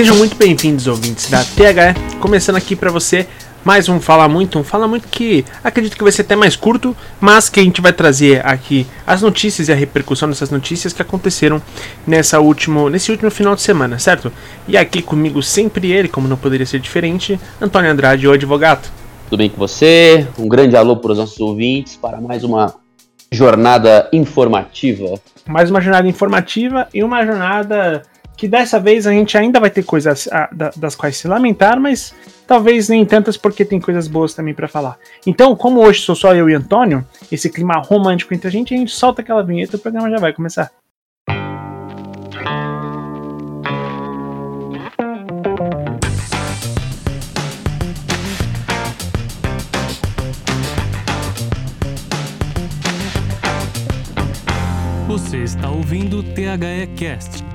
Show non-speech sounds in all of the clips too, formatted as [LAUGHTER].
Sejam muito bem-vindos, ouvintes da THE, começando aqui para você mais um Fala Muito, um Fala Muito que acredito que vai ser até mais curto, mas que a gente vai trazer aqui as notícias e a repercussão dessas notícias que aconteceram nessa último, nesse último final de semana, certo? E aqui comigo sempre ele, como não poderia ser diferente, Antônio Andrade, o advogado. Tudo bem com você? Um grande alô para os nossos ouvintes para mais uma jornada informativa. Mais uma jornada informativa e uma jornada que dessa vez a gente ainda vai ter coisas ah, das quais se lamentar, mas talvez nem tantas porque tem coisas boas também para falar. Então, como hoje sou só eu e Antônio, esse clima romântico entre a gente, a gente solta aquela vinheta e o programa já vai começar. Você está ouvindo o THE Cast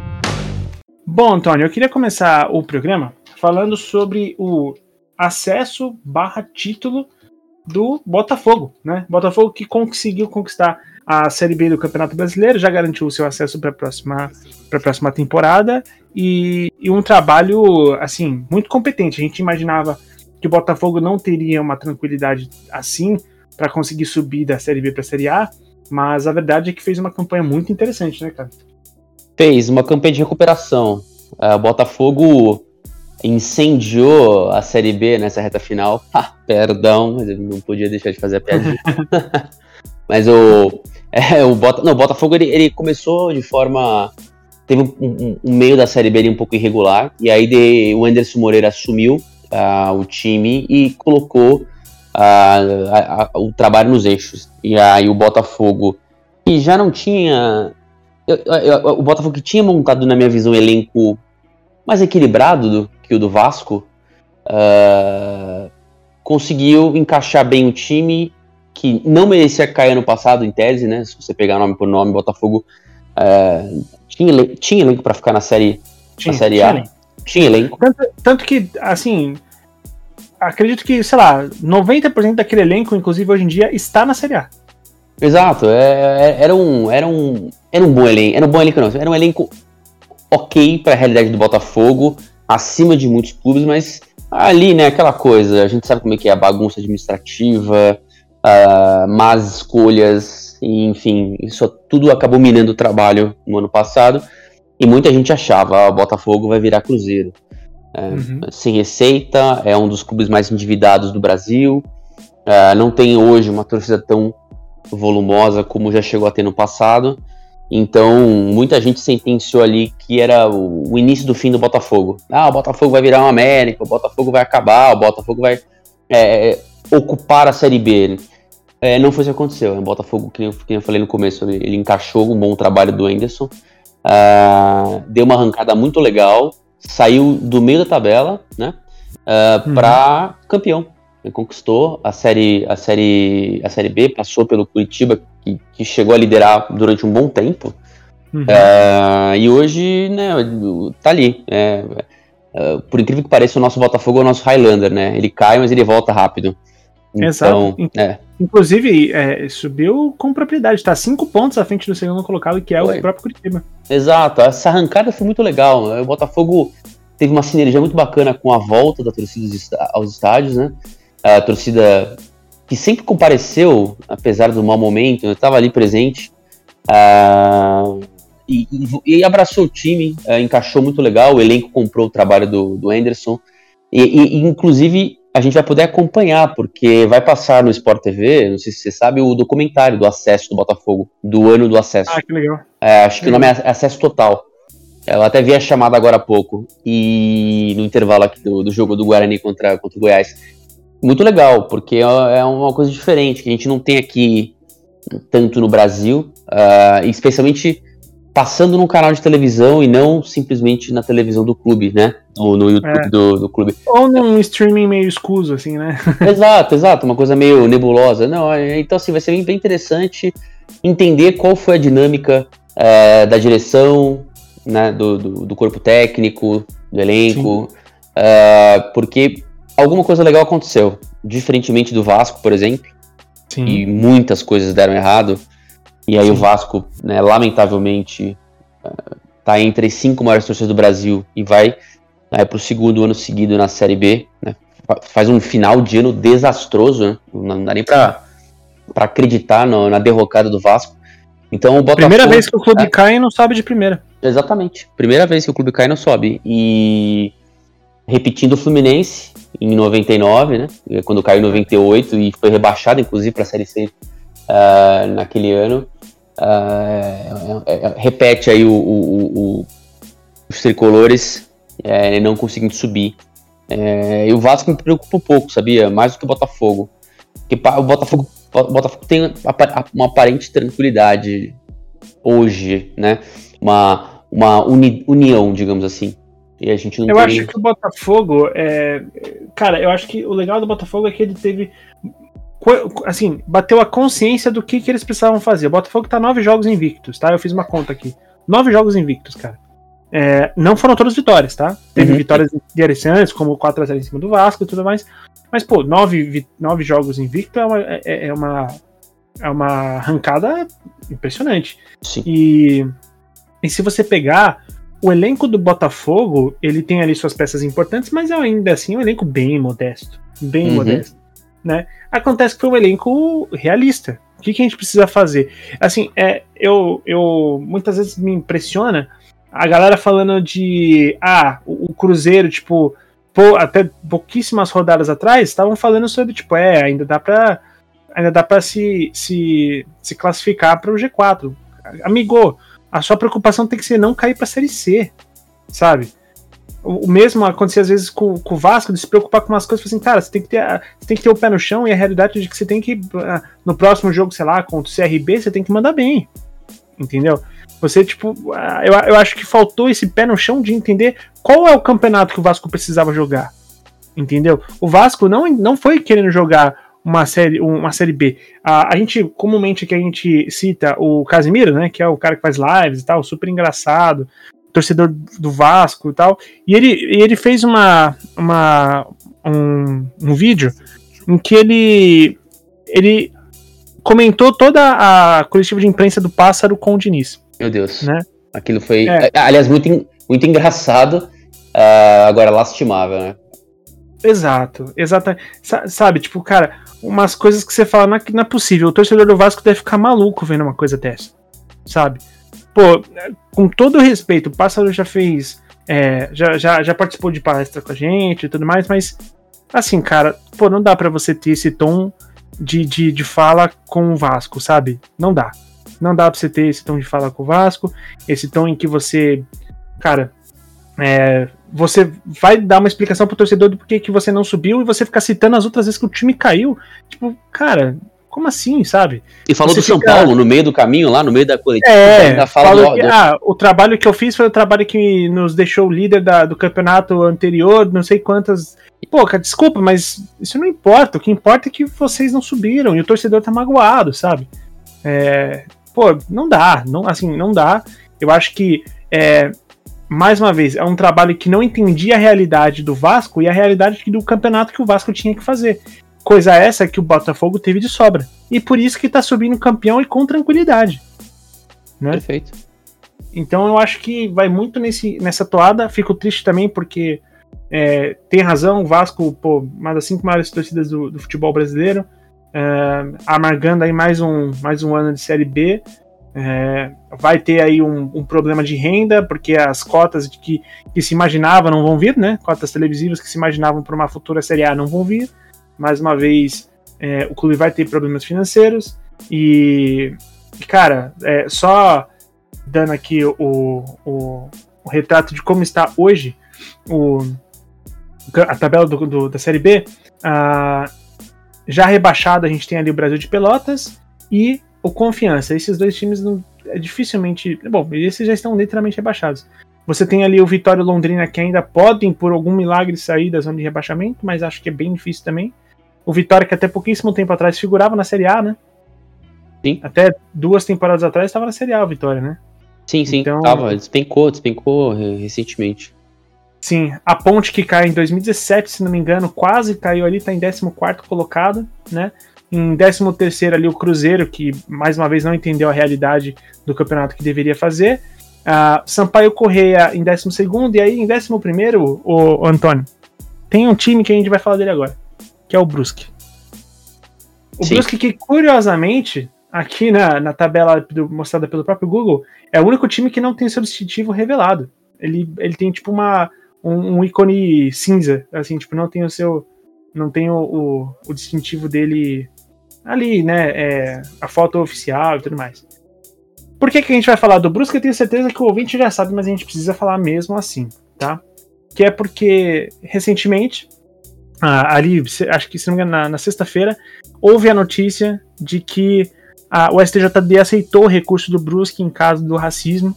Bom, Antônio, eu queria começar o programa falando sobre o acesso barra título do Botafogo, né? Botafogo que conseguiu conquistar a Série B do Campeonato Brasileiro, já garantiu o seu acesso para a próxima, próxima temporada e, e, um trabalho, assim, muito competente. A gente imaginava que o Botafogo não teria uma tranquilidade assim para conseguir subir da Série B para a Série A, mas a verdade é que fez uma campanha muito interessante, né, cara? Fez uma campanha de recuperação. É, o Botafogo incendiou a Série B nessa reta final. [LAUGHS] Ah, perdão, não podia deixar de fazer a piadinha. [LAUGHS] mas o, é, o, Bota, não, o Botafogo ele, ele começou de forma. Teve um, um, um, meio da Série B um pouco irregular, e aí de, o Anderson Moreira assumiu uh, o time e colocou uh, o trabalho nos eixos. E aí o Botafogo, que já não tinha eu, eu, o Botafogo que tinha montado, na minha visão, um elenco mais equilibrado do que o do Vasco, uh, conseguiu encaixar bem o time que não merecia cair ano passado, em tese, né? Se você pegar nome por nome, Botafogo uh, tinha, tinha elenco para ficar na série, tinha, na série A. Tinha, tinha elenco. Tanto, tanto, que, assim, acredito que, sei lá, 90% daquele elenco, inclusive hoje em dia, está na série A. Exato, é, é, era, um, era, um, era um bom elenco. Era um bom elenco, não. Era um elenco ok para a realidade do Botafogo, acima de muitos clubes, mas ali, né, aquela coisa, a gente sabe como é que é a bagunça administrativa, uh, más escolhas, enfim, isso tudo acabou minando o trabalho no ano passado. E muita gente achava, ah, o Botafogo vai virar Cruzeiro. É, uhum. Sem receita, é um dos clubes mais endividados do Brasil. Uh, não tem hoje uma torcida tão volumosa como já chegou a ter no passado. Então, muita gente sentenciou ali que era o, o, início do fim do Botafogo. Ah, o Botafogo vai virar um América, o Botafogo vai acabar, o Botafogo vai é, é ocupar a Série B. É, não foi isso que aconteceu. O Botafogo, que eu, que eu falei no começo, ele, ele, encaixou um bom trabalho do Anderson. Uh, deu uma arrancada muito legal, saiu do meio da tabela, né? Uh, uhum. Para campeão conquistou a série, a série, a série B, passou pelo Curitiba, que, que chegou a liderar durante um bom tempo. Uhum. É, e hoje, né, tá ali. É, é, por incrível que pareça, o nosso Botafogo é o nosso Highlander, né? Ele cai, mas ele volta rápido. Então, Exato. É. Inclusive, é, subiu com propriedade, tá cinco pontos à frente do segundo colocado, que é foi. o próprio Curitiba. Exato, essa arrancada foi muito legal. O Botafogo teve uma sinergia muito bacana com a volta da torcida aos estádios, né? A torcida que sempre compareceu, apesar do mau momento, estava ali presente. Uh, e, e, abraçou o time, uh, encaixou muito legal. O elenco comprou o trabalho do, do Anderson. E, e, inclusive, a gente vai poder acompanhar, porque vai passar no Sport TV, não sei se você sabe, o documentário do acesso do Botafogo, do ano do acesso. Ah, que legal. É, acho que, que o nome é Acesso Total. Eu até vi a chamada agora há pouco, e no intervalo aqui do, do jogo do Guarani contra, contra o Goiás muito legal, porque é, é uma coisa diferente, que a gente não tem aqui tanto no Brasil, uh, especialmente passando num canal de televisão e não simplesmente na televisão do clube, né? Ou no YouTube é. do, do clube. Ou num streaming meio escuso, assim, né? [LAUGHS] exato, exato, uma coisa meio nebulosa. Não, é, então assim, vai ser bem, interessante entender qual foi a dinâmica é, da direção, né, do, do, do, corpo técnico, do elenco, uh, porque alguma coisa legal aconteceu. Diferentemente do Vasco, por exemplo. Sim. E muitas coisas deram errado. E aí Sim. o Vasco, né, lamentavelmente, uh, tá entre as cinco maiores torcidas do Brasil e vai Aí para o segundo ano seguido na Série B, né? Faz um final de ano desastroso, né? Não dá nem para acreditar no, na derrocada do Vasco. Então o Botafogo. Primeira vez que o clube é, cai e não sobe de primeira. Exatamente. Primeira vez que o clube cai e não sobe. E repetindo o Fluminense em 99, né? Quando caiu em 98 e foi rebaixado, inclusive, para a Série C uh, naquele ano. Uh, é, é, repete aí o, o, o, os tricolores é, não conseguindo subir. É, e o Vasco me preocupa um pouco, sabia? Mais do que o Botafogo. Porque o Botafogo, o Botafogo tem uma aparente tranquilidade hoje, né? Uma, uma uni, união, digamos assim. E a gente não eu tem... acho que o Botafogo é. Cara, eu acho que o legal do Botafogo é que ele teve. Assim, bateu a consciência do que, que eles precisavam fazer. O Botafogo tá nove jogos invictos, tá? Eu fiz uma conta aqui. Nove jogos invictos, cara. É, não foram todas vitórias, tá? Teve uhum. vitórias interessantes, como 4x0 em cima do Vasco e tudo mais. Mas, pô, nove, nove jogos invictos é uma, é, é, uma, é uma arrancada impressionante. Sim. E, e se você pegar o elenco do Botafogo, ele tem ali suas peças importantes, mas é ainda assim um elenco bem modesto. Bem uhum. modesto. Né? Acontece que foi um elenco realista. O que, que a gente precisa fazer? Assim, é, eu, eu muitas vezes me impressiona a galera falando de ah, o, o Cruzeiro, tipo, pô, até pouquíssimas rodadas atrás, estavam falando sobre, tipo, é, ainda dá pra. Ainda dá pra se, se, se classificar para o G4. Amigo, a sua preocupação tem que ser não cair pra Série C, sabe? O, mesmo acontecia às vezes com, com, o Vasco, de se preocupar com umas coisas, assim, cara, você tem, que ter, você tem que ter o pé no chão e a realidade de que você tem que, ah, no próximo jogo, sei lá, contra o CRB, você tem que mandar bem, entendeu? Você, tipo, eu, eu acho que faltou esse pé no chão de entender qual é o campeonato que o Vasco precisava jogar. Entendeu? O Vasco não, não foi querendo jogar uma série, uma série B. A, a gente, comumente que a gente cita o Casimiro, né? Que é o cara que faz lives e tal, super engraçado, torcedor do Vasco e tal. E ele, ele fez uma, uma, um, um vídeo em que ele, ele comentou toda a coletiva de imprensa do Pássaro com o Diniz. Meu Deus. Né? Aquilo foi, é. aliás, muito, muito engraçado, uh, agora lastimável, né? Exato, exato. Sabe, tipo, cara, umas coisas que você fala, não é, não é possível. O torcedor do Vasco deve ficar maluco vendo uma coisa dessa, sabe? Pô, com todo respeito, o Pássaro já fez. É, já, já, já participou de palestra com a gente e tudo mais, mas assim, cara, pô, não dá para você ter esse tom de, de, de fala com o Vasco, sabe? Não dá. Não dá pra você ter esse tom de fala com o Vasco, esse tom em que você, cara, é, você vai dar uma explicação pro torcedor do porquê que você não subiu e você ficar citando as outras vezes que o time caiu. Tipo, cara, como assim, sabe? E falou você do São Paulo no meio do caminho, lá no meio da coletiva. É, ainda fala do, que, do... ah, o trabalho que eu fiz foi o trabalho que nos deixou líder da, do campeonato anterior, não sei quantas. Pô, cara, desculpa, mas isso não importa. O que importa é que vocês não subiram e o torcedor tá magoado, sabe? É, pô, não dá, não, assim, não dá. Eu acho que, é, mais uma vez, é um trabalho que não entendia a realidade do Vasco e a realidade do campeonato que o Vasco tinha que fazer. Coisa essa que o Botafogo teve de sobra. E por isso que tá subindo campeão e com tranquilidade. Né? Perfeito. Então eu acho que vai muito nesse, nessa toada. Fico triste também porque é, tem razão, o Vasco, pô, uma das cinco maiores torcidas do, do futebol brasileiro é, amargando aí mais um, mais um ano de Série B. É, vai ter aí um, um, problema de renda, porque as cotas de que, que se imaginava não vão vir, né? Cotas televisivas que se imaginavam para uma futura Série A não vão vir. Mais uma vez, é, o clube vai ter problemas financeiros. E, cara, é, só dando aqui o, o, o, retrato de como está hoje o, a tabela do, do da Série B. Uh, já rebaixado, a gente tem ali o Brasil de Pelotas e o Confiança. Esses dois times não, é dificilmente. Bom, esses já estão literalmente rebaixados. Você tem ali o Vitória e Londrina que ainda podem, por algum milagre, sair da zona de rebaixamento, mas acho que é bem difícil também. O Vitória, que até pouquíssimo tempo atrás figurava na Série A, né? Sim. Até duas temporadas atrás estava na Série A o Vitória, né? Sim, sim. Então, tava, despencou, despencou recentemente. Sim, a Ponte que cai em 2017, se não me engano, quase caiu ali, tá em 14 colocado, né? Em 13 ali o Cruzeiro, que mais uma vez não entendeu a realidade do campeonato que deveria fazer. Uh, Sampaio Correia em 12 e aí em 11 o, o Antônio. Tem um time que a gente vai falar dele agora, que é o Brusque. O Sim. Brusque que, curiosamente, aqui na, na tabela do, mostrada pelo próprio Google, é o único time que não tem substitutivo revelado. Ele, ele tem tipo uma, um, um ícone cinza, assim, tipo, não tem o seu. Não tem o, o, o distintivo dele ali, né? É, a foto oficial e tudo mais. Por que, que a gente vai falar do Brusque? Eu tenho certeza que o ouvinte já sabe, mas a gente precisa falar mesmo assim, tá? Que é porque, recentemente, ali, acho que se não me engano, na, na sexta-feira, houve a notícia de que a, o STJD aceitou o recurso do Brusque em caso do racismo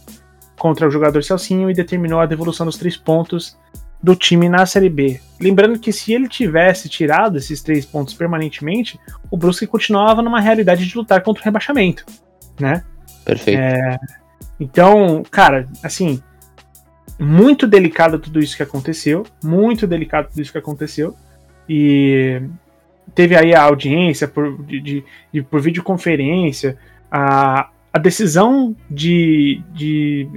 contra o jogador Celcinho e determinou a devolução dos três pontos do time na Série B. Lembrando que se ele tivesse tirado esses três pontos permanentemente, o Brusque continuava numa realidade de lutar contra o rebaixamento, né? Perfeito. É, então, cara, assim, muito delicado tudo isso que aconteceu, muito delicado tudo isso que aconteceu, e teve aí a audiência por, de, de por videoconferência, a, a decisão de, de,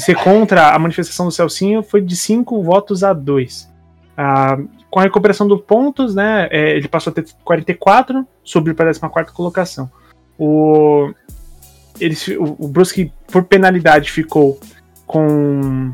de, ser contra a manifestação do Celcinho foi de 5 votos a 2. Ah, com a recuperação dos pontos, né, é, ele passou a ter 44, subiu para a 14 colocação. O, eles, o, o Brusque, por penalidade, ficou com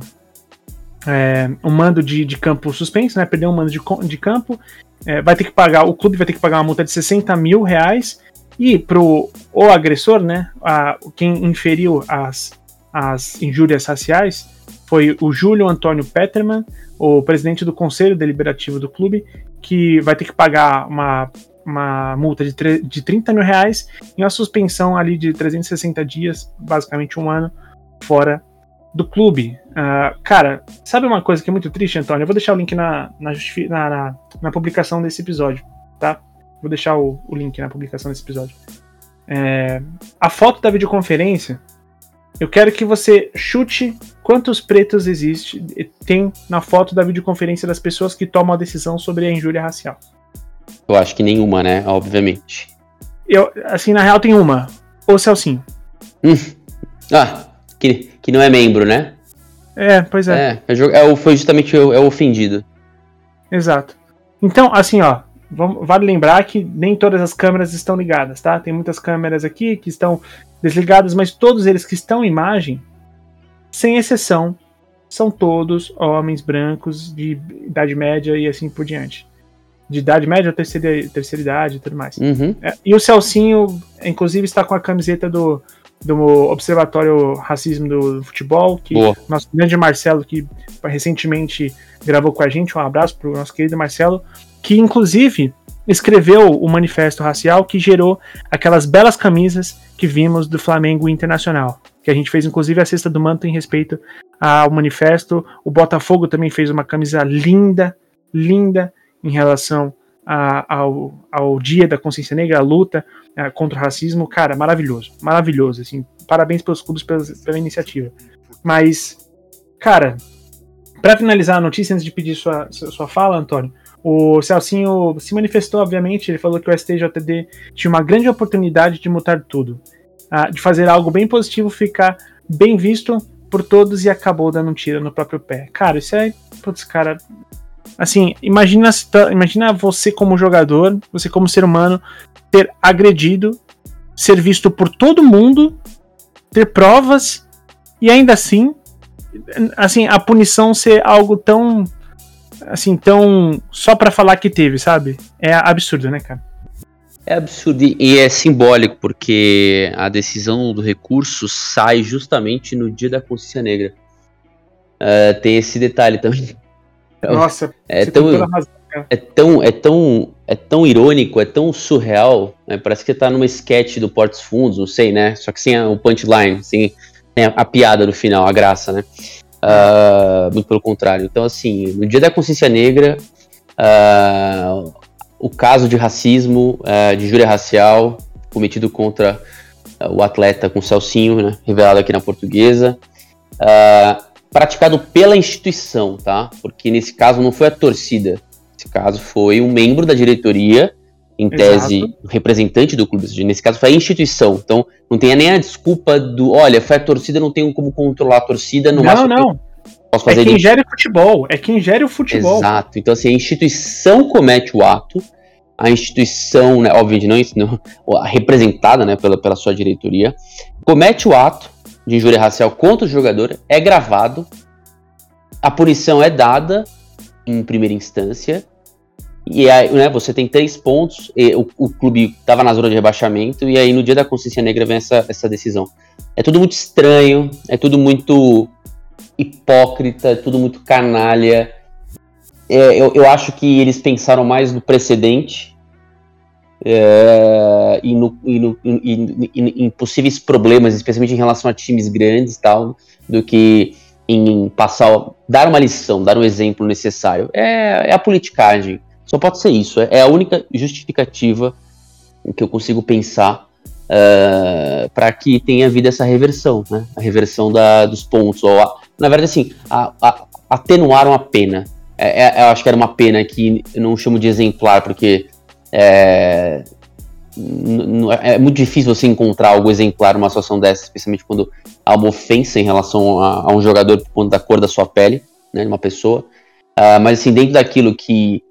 é, um mando de, de campo suspenso, né? Perdeu um mando de, de campo. É, vai ter que pagar, o clube vai ter que pagar uma multa de 60 mil reais. E pro o agressor, né? A, quem inferiu as, as injúrias raciais foi o Júlio Antônio Peterman, o presidente do conselho deliberativo do clube, que vai ter que pagar uma uma multa de, de 30 mil reais e uma suspensão ali de 360 dias, basicamente um ano, fora do clube. Uh, cara, sabe uma coisa que é muito triste, Antônio? Eu vou deixar o link na, na, na, na, na publicação desse episódio, tá? Vou deixar o, o link na publicação desse episódio. É, a foto da videoconferência, eu quero que você chute quantos pretos existe tem na foto da videoconferência das pessoas que tomam a decisão sobre a injúria racial. Eu acho que nenhuma, né? Obviamente. Eu, assim, na real tem uma. O Celcinho. Hum. Ah, que, que não é membro, né? É, pois é. É, é, o, foi justamente o, é o ofendido. Exato. Então, assim, ó, vamos, vale lembrar que nem todas as câmeras estão ligadas, tá? Tem muitas câmeras aqui que estão desligadas, mas todos eles que estão em imagem, sem exceção, são todos homens brancos de idade média e assim por diante de idade média, terceira, terceira idade e tudo mais. Uhum. É, e o Celcinho, inclusive, está com a camiseta do, do Observatório Racismo do Futebol, que Boa. nosso grande Marcelo, que recentemente gravou com a gente, um abraço para o nosso querido Marcelo, que inclusive escreveu o manifesto racial que gerou aquelas belas camisas que vimos do Flamengo Internacional. Que a gente fez, inclusive, a cesta do manto em respeito ao manifesto. O Botafogo também fez uma camisa linda, linda, em relação a, ao, ao Dia da Consciência Negra, a luta a, contra o racismo, cara, maravilhoso, maravilhoso, assim, parabéns pelos clubes pela, iniciativa. Mas, cara, para finalizar a notícia, antes de pedir sua, sua fala, Antônio, o Celcinho se manifestou, obviamente, ele falou que o STJD tinha uma grande oportunidade de mudar tudo, uh, de fazer algo bem positivo ficar bem visto por todos e acabou dando um tiro no próprio pé. Cara, isso é, putz, cara, Assim, imagina, imagina você como jogador, você como ser humano, ter agredido, ser visto por todo mundo, ter provas e ainda assim, assim, a punição ser algo tão assim, tão só para falar que teve, sabe? É absurdo, né, cara? É absurdo e é simbólico porque a decisão do recurso sai justamente no dia da consciência negra. Uh, tem esse detalhe também. Nossa, é tão, é tão, é tão, é tão irônico, é tão surreal, né? Parece que tá numa sketch do Portos Fundos, não sei, né? Só que sem o punchline, sem, sem a, a, piada no final, a graça, né? Uh, muito pelo contrário. Então, assim, no Dia da Consciência Negra, uh, o caso de racismo, uh, de júria racial cometido contra o atleta com Celcinho, né? Revelado aqui na portuguesa. Uh, praticado pela instituição, tá? Porque nesse caso não foi a torcida, nesse caso foi um membro da diretoria em tese, Exato. representante do clube. Nesse caso, foi a instituição. Então, não tem nem a desculpa do, olha, foi a torcida, não tenho como controlar a torcida. No não, não. Posso fazer é quem gere o futebol. É quem gere o futebol. Exato. Então, assim, a instituição comete o ato. A instituição, né, obviamente, não, não representada né, pela, pela sua diretoria, comete o ato de injúria racial contra o jogador, é gravado, a punição é dada em primeira instância, e aí, né, você tem três pontos, o, o, clube estava na zona de rebaixamento, e aí no dia da consciência negra vem essa, essa decisão. É tudo muito estranho, é tudo muito hipócrita, é tudo muito canalha. É, eu, eu acho que eles pensaram mais no precedente é, e, no, e, no, e, e, em possíveis problemas, especialmente em relação a times grandes tal, do que em passar, dar uma lição, dar um exemplo necessário. É, é a politicagem. Só pode ser isso. É, é a única justificativa que eu consigo pensar uh, é, para que tenha havido essa reversão, né? A reversão da, dos pontos. Ou a, na verdade, assim, a, a, atenuaram a pena. É, é, eu acho que era uma pena que eu não chamo de exemplar, porque é, é muito difícil você encontrar algo exemplar numa situação dessa, especialmente quando há uma ofensa em relação a, a um jogador por conta da cor da sua pele, né, de uma pessoa. Uh, mas assim, dentro daquilo que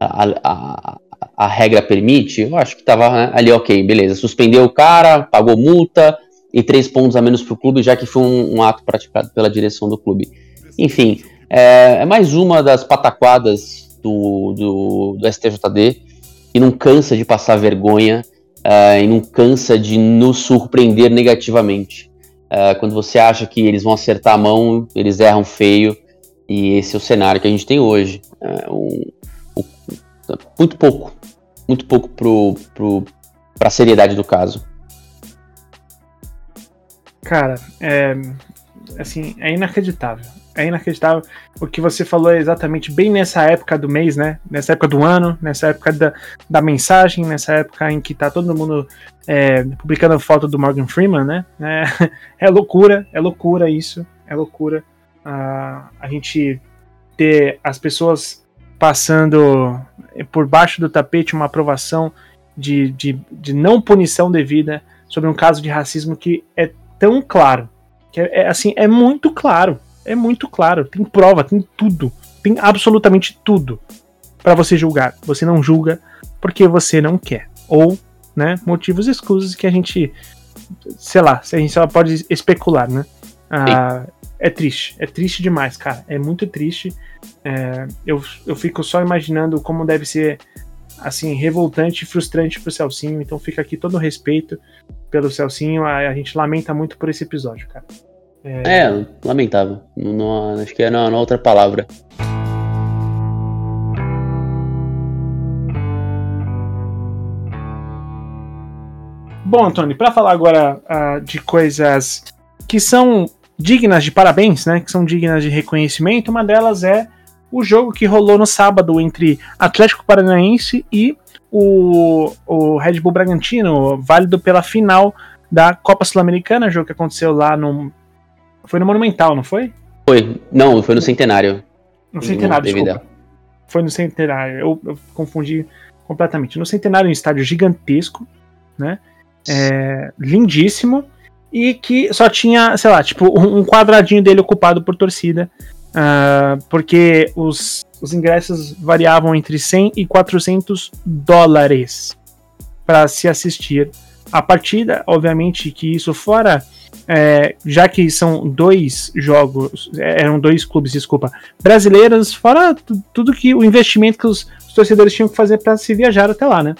a, a, a regra permite, eu acho que estava né, ali ok, beleza. Suspendeu o cara, pagou multa e três pontos a menos para o clube, já que foi um, um, ato praticado pela direção do clube. Enfim, é, é mais uma das pataquadas do, do, do, STJD que não cansa de passar vergonha uh, e não cansa de nos surpreender negativamente. Uh, quando você acha que eles vão acertar a mão, eles erram feio. E esse é o cenário que a gente tem hoje. Um, muito pouco. Muito pouco pro, pro, pra seriedade do caso. Cara, é. Assim, é inacreditável. É inacreditável. O que você falou é exatamente bem nessa época do mês, né? Nessa época do ano, nessa época da, da mensagem, nessa época em que tá todo mundo é, publicando foto do Morgan Freeman, né? É, [LAUGHS] é loucura, é loucura isso. É loucura. Uh, a gente ter as pessoas passando por baixo do tapete uma aprovação de, de, de não punição devida sobre um caso de racismo que é tão claro. Que é, é, assim, é muito claro. É muito claro. Tem prova, tem tudo. Tem absolutamente tudo para você julgar. Você não julga porque você não quer. Ou, né, motivos exclusos que a gente. Sei lá, a gente só pode especular, né? Ah, é triste, é triste demais, cara. É muito triste. É, eu, eu fico só imaginando como deve ser assim, revoltante e frustrante pro Celcinho. Então fica aqui todo o respeito pelo Celcinho. A, a gente lamenta muito por esse episódio, cara. É, é lamentável. Não, não, acho que é na, outra palavra. Bom, Antônio, para falar agora uh, de coisas que são dignas de parabéns, né? Que são dignas de reconhecimento. Uma delas é o jogo que rolou no sábado entre Atlético Paranaense e o, o Red Bull Bragantino, válido pela final da Copa Sul-Americana, jogo que aconteceu lá no. Foi no Monumental, não foi? Foi. Não, foi no Centenário. No Centenário, desculpa. Foi no Centenário. Eu, eu, confundi completamente. No Centenário, um estádio gigantesco, né? É, lindíssimo e que só tinha, sei lá, tipo, um quadradinho dele ocupado por torcida, uh, porque os, os ingressos variavam entre 100 e 400 dólares para se assistir a partida. Obviamente que isso fora, é, já que são dois jogos, é, eram dois clubes, desculpa, brasileiros, fora tudo que o investimento que os, torcedores tinham que fazer para se viajar até lá, né?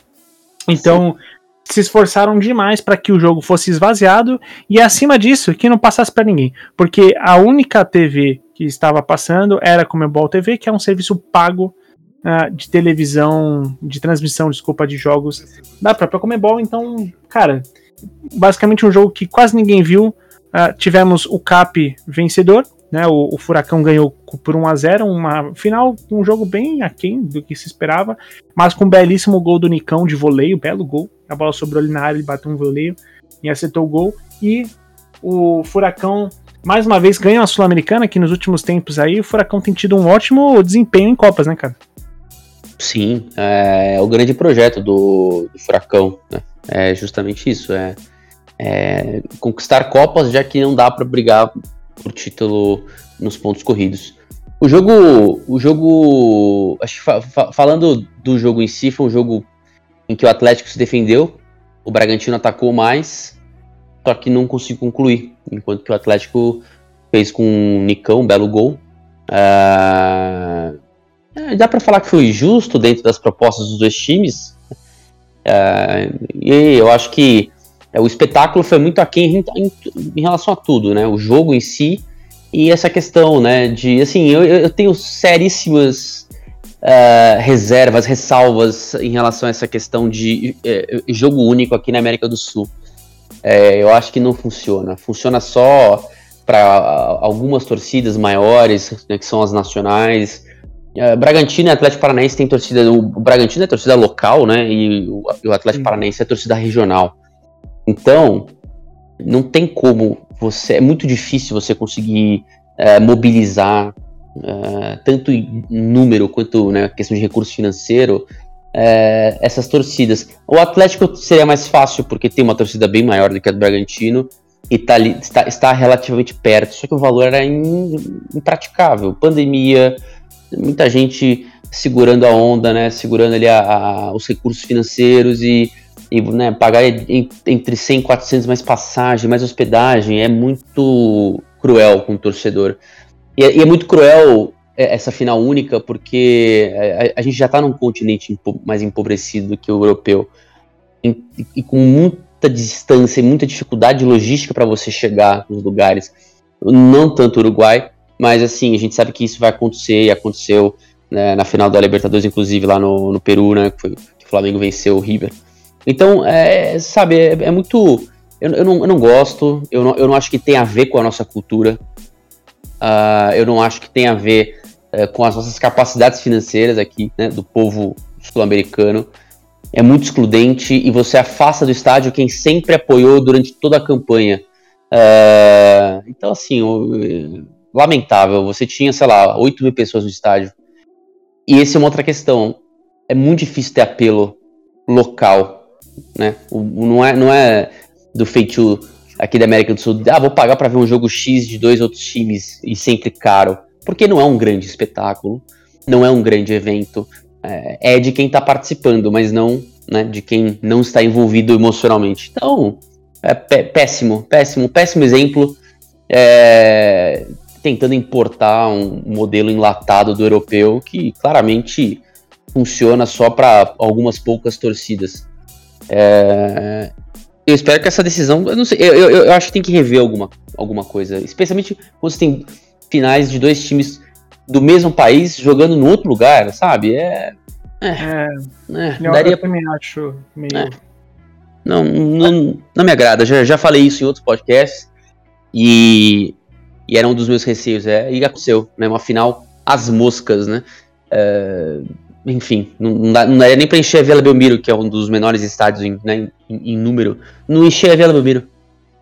Então, Sim se esforçaram demais para que o jogo fosse esvaziado e acima disso que não passasse para ninguém, porque a única TV que estava passando era a Comebol TV, que é um serviço pago uh, de televisão, de transmissão, desculpa, de jogos da própria Comebol. Então, cara, basicamente um jogo que quase ninguém viu. Uh, tivemos o Cap vencedor, né? O, o, Furacão ganhou por 1 a 0 uma final, um jogo bem aquém do que se esperava, mas com um belíssimo gol do Nicão de voleio, belo gol. A bola sobrou ali na área, ele bateu um voleio e acertou o gol. E o Furacão, mais uma vez, ganha a Sul-Americana, que nos últimos tempos aí o Furacão tem tido um ótimo desempenho em Copas, né, cara? Sim, é, o grande projeto do, do Furacão. Né? É justamente isso. É, é, conquistar Copas, já que não dá para brigar por título nos pontos corridos. O jogo, o jogo, acho que fa fa falando do jogo em si, foi um jogo em que o Atlético se defendeu, o Bragantino atacou mais, só que não conseguiu concluir, enquanto que o Atlético fez com um Nicão um belo gol. Uh, dá para falar que foi justo dentro das propostas dos dois times. Uh, e eu acho que é, o espetáculo foi muito aquém em, em, em, relação a tudo, né? O jogo em si e essa questão, né? De assim, eu, eu tenho seríssimas uh, reservas, ressalvas em relação a essa questão de uh, jogo único aqui na América do Sul. É, eu acho que não funciona. Funciona só para algumas torcidas maiores, né, que são as nacionais. Uh, Bragantino e Atlético Paranaense tem torcida. O Bragantino é torcida local, né? E o, o Atlético Paranaense é torcida regional. Então, não tem como você. É muito difícil você conseguir é, mobilizar é, tanto em número quanto né, questão de recurso financeiro é, essas torcidas. O Atlético seria mais fácil porque tem uma torcida bem maior do que a do Bragantino e tá ali, está, está relativamente perto, só que o valor era impraticável. Pandemia, muita gente segurando a onda, né, segurando ali a, a, os recursos financeiros e e né, pagar entre 100 e 400 mais passagem, mais hospedagem, é muito cruel com o torcedor. E é, e é muito cruel é, essa final única, porque a, a gente já está num continente mais empobrecido do que o europeu, e, e com muita distância e muita dificuldade logística para você chegar nos lugares. Não tanto o Uruguai, mas assim, a gente sabe que isso vai acontecer e aconteceu né, na final da Libertadores, inclusive lá no, no Peru, né, que, foi, que o Flamengo venceu o River. Então, é, sabe, é, é muito. Eu, eu, não, eu não gosto, eu não, eu não acho que tem a ver com a nossa cultura, uh, eu não acho que tem a ver uh, com as nossas capacidades financeiras aqui, né, do povo sul-americano. É muito excludente e você afasta do estádio quem sempre apoiou durante toda a campanha. Uh, então, assim, lamentável. Você tinha, sei lá, 8 mil pessoas no estádio. E essa é uma outra questão. É muito difícil ter apelo local né? O, não, é, não é do feitio aqui da América do Sul, ah, vou pagar para ver um jogo X de dois outros times e sempre caro, porque não é um grande espetáculo, não é um grande evento, é, é de quem está participando, mas não né, de quem não está envolvido emocionalmente. Então, é péssimo, péssimo, péssimo exemplo. É, tentando importar um modelo enlatado do europeu que claramente funciona só para algumas poucas torcidas. É, eu espero que essa decisão. Eu não sei, eu, eu, eu, acho que tem que rever alguma, alguma coisa. Especialmente quando você tem finais de dois times do mesmo país jogando no outro lugar, sabe? É. É. é, é eu, daria... eu também acho meio. É. Não, não, não me agrada. Já, já falei isso em outros podcasts. E, e era um dos meus receios. É, e aconteceu, né? Uma final às moscas, né? É, enfim, não, não, dá, não daria nem pra encher a Vila Belmiro, que é um dos menores estádios em, né, em, em número. Não encher a Vila Belmiro.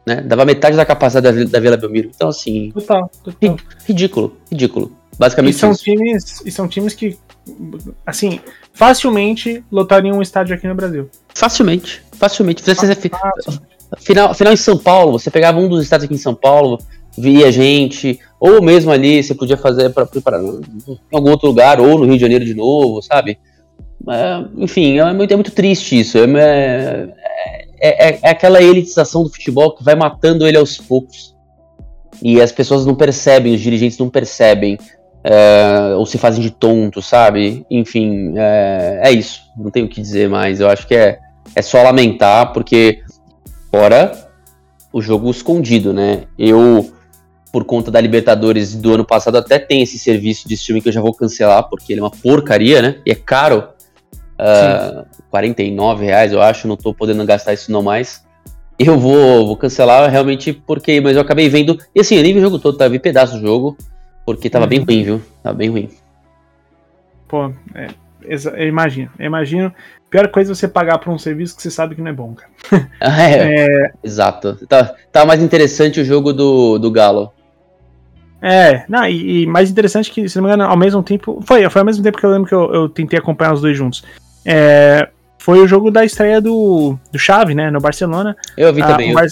Né? Dava metade da capacidade da, da Vila Belmiro. Então, assim. Total, total. Ridículo, ridículo. Basicamente e são isso. Times, e são times que, assim, facilmente lotariam um estádio aqui no Brasil. Facilmente, facilmente. Fácil, final, final em São Paulo, você pegava um dos estádios aqui em São Paulo, via gente, ou mesmo ali você podia fazer para em algum outro lugar, ou no Rio de Janeiro de novo, sabe? É, enfim, é muito, é muito triste isso. É, é, é, é, aquela elitização do futebol que vai matando ele aos poucos. E as pessoas não percebem, os dirigentes não percebem, é, ou se fazem de tonto, sabe? Enfim, é, é isso. Não tenho o que dizer mais. Eu acho que é, é só lamentar, porque fora o jogo escondido, né? Eu por conta da Libertadores do ano passado, até tem esse serviço de streaming que eu já vou cancelar, porque ele é uma porcaria, né? E é caro. Uh, 49 reais, eu acho, não tô podendo gastar isso não mais. Eu vou, vou cancelar realmente porque. Mas eu acabei vendo. E assim, eu nem vi o jogo todo, tá? Vi pedaço do jogo, porque tava uhum. bem ruim, viu? Tava bem ruim. Pô, é, eu imagino, eu imagino. Pior coisa é você pagar por um serviço que você sabe que não é bom, cara. Ah, [LAUGHS] é, é... Exato. Tá, tá mais interessante o jogo do, do Galo. É, não, e, e, mais interessante que, se não me engano, ao mesmo tempo. Foi, foi ao mesmo tempo que eu lembro que eu, eu tentei acompanhar os dois juntos. É, foi o jogo da estreia do, do Chave, né? No Barcelona. Eu vi ah, também. Um, Bar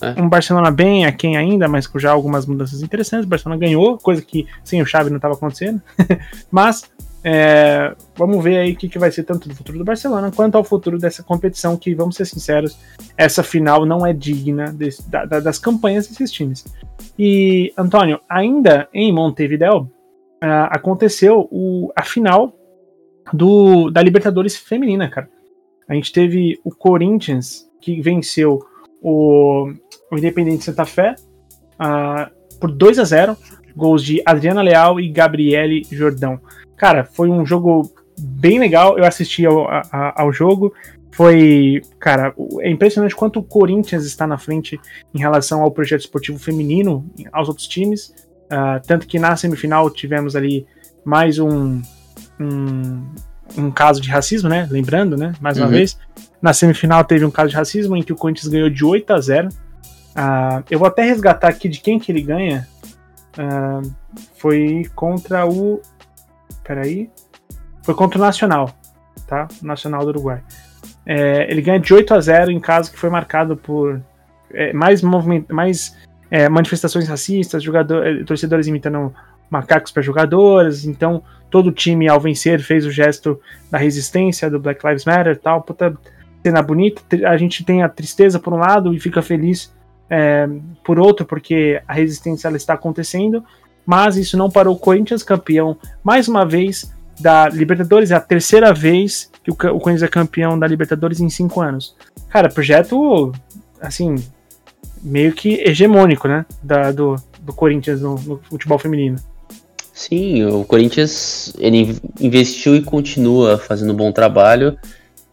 é. um, Barcelona bem aquém ainda, mas com já algumas mudanças interessantes. O Barcelona ganhou, coisa que sem o Chave não estava acontecendo. [LAUGHS] mas é, vamos ver aí o que, que vai ser tanto do futuro do Barcelona quanto ao futuro dessa competição, que, vamos ser sinceros, essa final não é digna desse, da, da, das campanhas desses times. E, Antônio, ainda em Montevideo, uh, aconteceu o, a final do, da Libertadores Feminina, cara. A gente teve o Corinthians, que venceu o, o Independente Santa Fé uh, por 2 a 0 gols de Adriana Leal e Gabriele Jordão. Cara, foi um jogo bem legal. Eu assisti ao, a, ao jogo. Foi, cara, é impressionante quanto o Corinthians está na frente em relação ao projeto esportivo feminino, aos outros times. Uh, tanto que na semifinal tivemos ali mais um, um, um, caso de racismo, né? Lembrando, né? Mais uma uhum. vez. Na semifinal teve um caso de racismo em que o Corinthians ganhou de 8 a 0. Uh, ah, eu vou até resgatar aqui de quem que ele ganha. Uh, foi contra o peraí. Foi contra o Nacional, tá? Nacional do Uruguai. É, ele ganha de 8 a 0 em caso que foi marcado por é, mais, mais é, manifestações racistas, jogador, é, torcedores imitando macacos para jogadores. Então, todo o time, ao vencer, fez o gesto da resistência, do Black Lives Matter tal. Puta cena bonita. A gente tem a tristeza por um lado e fica feliz é, por outro, porque a resistência ela está acontecendo mas isso não parou o Corinthians campeão mais uma vez da Libertadores, é a terceira vez que o, Corinthians é campeão da Libertadores em cinco anos. Cara, projeto, assim, meio que hegemônico, né, da, do, do Corinthians no, no futebol feminino. Sim, o Corinthians ele investiu e continua fazendo um bom trabalho.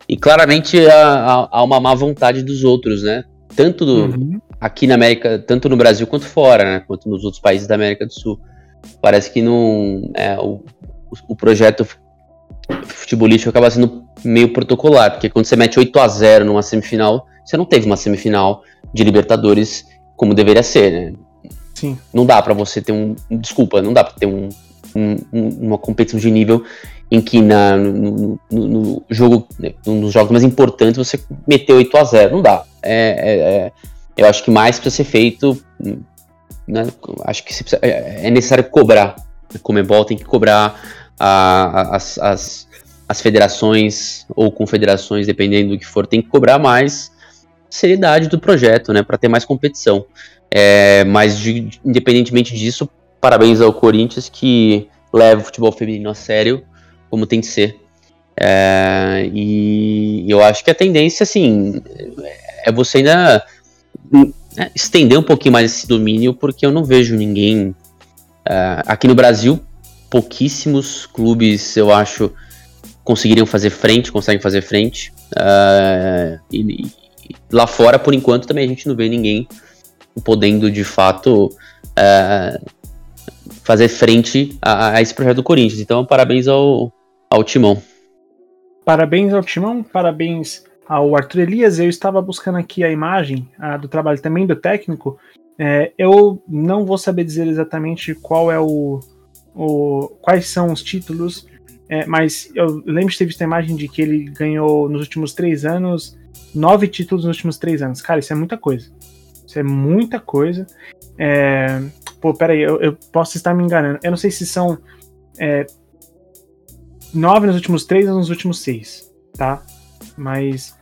E claramente há, há uma má vontade dos outros, né? Tanto do, uhum aqui na América, tanto no Brasil quanto fora, né? Quanto nos outros países da América do Sul. Parece que não, é, o, o projeto futebolístico acaba sendo meio protocolar, porque quando você mete 8 a 0 numa semifinal, você não teve uma semifinal de Libertadores como deveria ser, né? Sim. Não dá para você ter um. Desculpa, não dá pra ter um, um, uma competição de nível em que na, no, no, no jogo, né, um dos jogos mais importantes, você meteu 8 a 0 Não dá. É, é, é eu acho que mais precisa ser feito. Né, acho que precisa, é, é necessário cobrar. A Comebol tem que cobrar a, as, as, as federações ou confederações, dependendo do que for, tem que cobrar mais seriedade do projeto, né, para ter mais competição. É, mas de, independentemente disso, parabéns ao Corinthians que leva o futebol feminino a sério, como tem que ser. É, e eu acho que a tendência, assim, é você ainda estender um pouquinho mais esse domínio, porque eu não vejo ninguém uh, aqui no Brasil, pouquíssimos clubes, eu acho, conseguiriam fazer frente, conseguem fazer frente. Uh, e, e, lá fora, por enquanto, também a gente não vê ninguém podendo de fato uh, fazer frente a, a, esse projeto do Corinthians. Então, parabéns ao, ao Timão. Parabéns ao Timão, parabéns ao Arthur Elias, eu estava buscando aqui a imagem a, do trabalho também do técnico. É, eu não vou saber dizer exatamente qual é o, o quais são os títulos, é, mas eu lembro de ter visto a imagem de que ele ganhou nos últimos três anos nove títulos nos últimos três anos. Cara, isso é muita coisa. Isso é muita coisa. É, pô, peraí, eu, eu posso estar me enganando. Eu não sei se são é, nove nos últimos três ou nos últimos seis, tá? Mas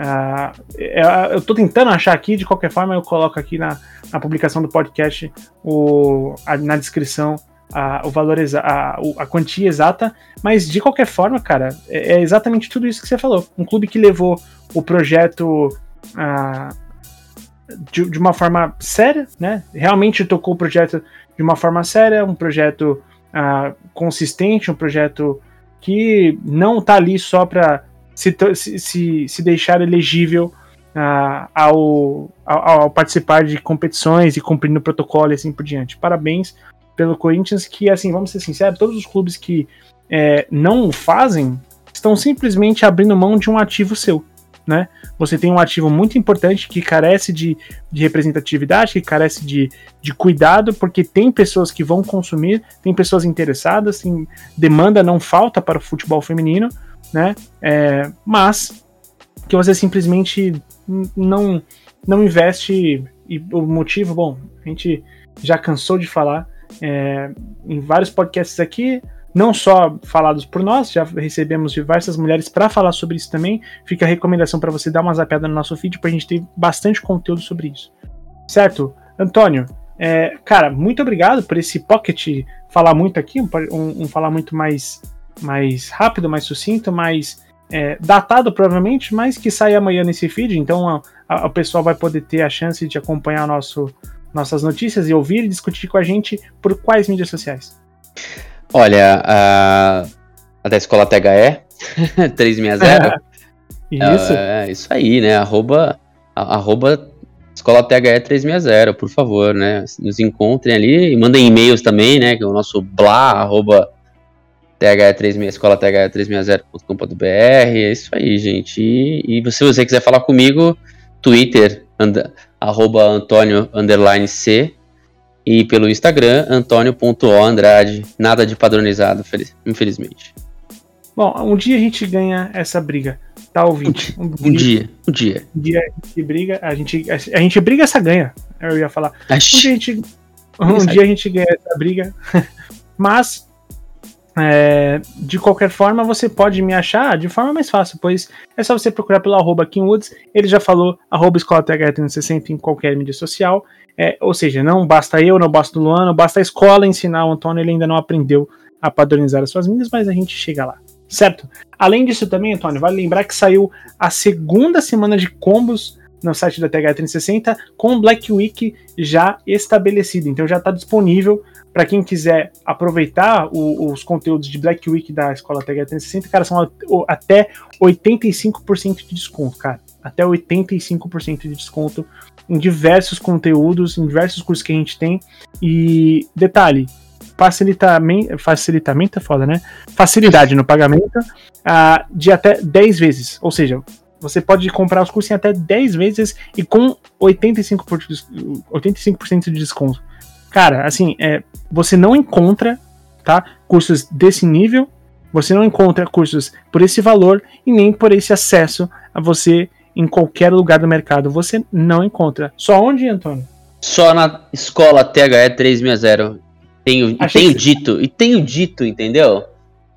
Uh, eu tô tentando achar aqui, de qualquer forma, eu coloco aqui na, na publicação do podcast, o, a, na descrição, a, o valor a, a quantia exata, mas de qualquer forma, cara, é, é, exatamente tudo isso que você falou. Um clube que levou o projeto uh, de, de, uma forma séria, né? Realmente tocou o projeto de uma forma séria, um projeto consistente, um projeto que não tá ali só para se, se, se deixar elegível uh, ao, ao, ao, participar de competições e cumprindo o protocolo e assim por diante. Parabéns pelo Corinthians, que, assim, vamos ser sinceros, todos os clubes que é, não o fazem estão simplesmente abrindo mão de um ativo seu. né? Você tem um ativo muito importante que carece de, de representatividade, que carece de, de cuidado, porque tem pessoas que vão consumir, tem pessoas interessadas, tem demanda não falta para o futebol feminino, né? É, mas que você simplesmente não não investe e o motivo, bom, a gente já cansou de falar é, em vários podcasts aqui, não só falados por nós, já recebemos diversas mulheres para falar sobre isso também. Fica a recomendação para você dar uma zapeada no nosso feed, para a gente ter bastante conteúdo sobre isso. Certo? Antônio, é, cara, muito obrigado por esse pocket falar muito aqui, um, um falar muito mais, mais rápido, mais sucinto, mais é, datado provavelmente, mas que sai amanhã nesse feed, então o pessoal vai poder ter a chance de acompanhar nosso, nossas notícias e ouvir e discutir com a gente por quais mídias sociais. Olha, a, a da escola THE, 360. [LAUGHS] [LAUGHS] isso. É, isso aí, né? Arroba, arroba escola THE 360, por favor, né? Nos encontrem ali e mandem e-mails também, né? Que é o nosso blá, arroba THE36, escola THE360.com.br. É isso aí, gente. E, e se você quiser falar comigo, Twitter, and, arroba Antônio underline C e pelo Instagram, antônio.oandrade. Nada de padronizado, infelizmente. Bom, um dia a gente ganha essa briga, tá ouvindo? Um, um, dia, um dia. Um dia a gente briga, a gente, a, gente briga essa ganha, eu ia falar. Um dia a gente, um dia a gente ganha essa briga, [LAUGHS] mas é, de qualquer forma, você pode me achar de forma mais fácil, pois é só você procurar pelo arroba Woods. Ele já falou arroba escola TH360 em qualquer mídia social. É, ou seja, não basta eu, não basta o Luano, basta a escola ensinar o Antônio, ele ainda não aprendeu a padronizar as suas mídias, mas a gente chega lá. Certo? Além disso também, Antônio, vale lembrar que saiu a segunda semana de combos no site da TH360 com Black Week já estabelecido. Então já está disponível para quem quiser aproveitar o, os conteúdos de Black Week da Escola TH360, cara, são até 85% de desconto, cara. Até 85% de desconto em diversos conteúdos, em diversos cursos que a gente tem. E detalhe, facilitamento, facilitamento é foda, né? Facilidade no pagamento uh, de até 10 vezes. Ou seja, você pode comprar os cursos em até 10 vezes e com 85%, de, 85 de desconto. Cara, assim, é, você não encontra tá, cursos desse nível, você não encontra cursos por esse valor e nem por esse acesso a você em qualquer lugar do mercado. Você não encontra. Só onde, Antônio? Só na escola THE 360. Tenho, tenho que... dito, e tenho dito, entendeu?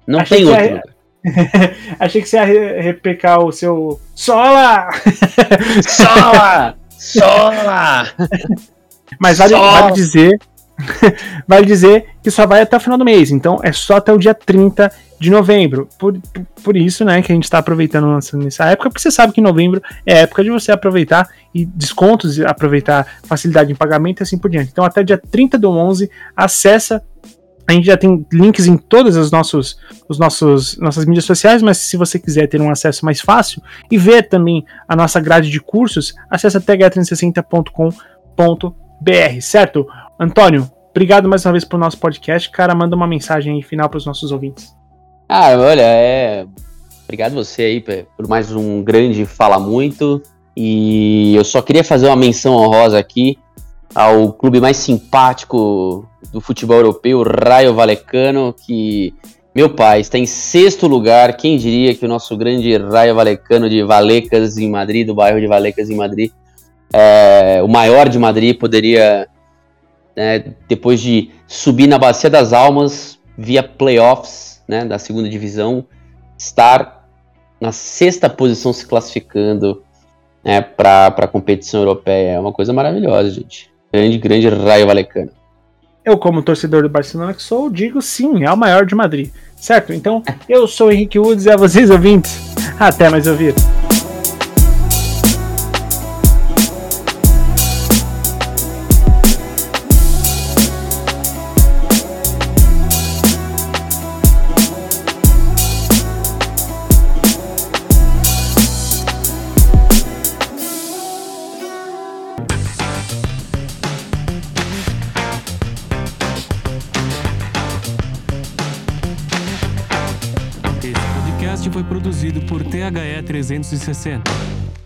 Não Achei tem outro. Ia... [LAUGHS] Achei que você ia replicar o seu Sola! Sola! [LAUGHS] Sola! Mas vale, vale dizer. [LAUGHS] vale dizer que só vai até o final do mês. Então é só até o dia 30 de novembro. Por, por, isso, né, que a gente está aproveitando nessa época, porque você sabe que novembro é época de você aproveitar e descontos, aproveitar facilidade em pagamento e assim por diante. Então até dia 30 do 11, acessa a gente já tem links em todas as nossos, os nossos, nossas mídias sociais, mas se você quiser ter um acesso mais fácil e ver também a nossa grade de cursos, acesse tha360.com.br br, certo? Antônio, obrigado mais uma vez pelo nosso podcast. Cara, manda uma mensagem aí final para os nossos ouvintes. Ah, olha, é. Obrigado você aí por mais um grande Fala Muito. E eu só queria fazer uma menção honrosa aqui ao clube mais simpático do futebol europeu, o Raio Valecano, que, meu pai, está em sexto lugar. Quem diria que o nosso grande Raio Valecano de Valecas em Madrid, do bairro de Valecas em Madrid, é, o maior de Madrid poderia, né, depois de subir na Bacia das Almas via playoffs né, da segunda divisão, estar na sexta posição se classificando né, para a competição europeia. É uma coisa maravilhosa, gente. Grande, grande Raio Valecano. Eu, como torcedor do Barcelona que sou, digo sim, é o maior de Madrid. Certo? Então, [LAUGHS] eu sou o Henrique Woods e a vocês ouvintes. Até mais ouvir. 360.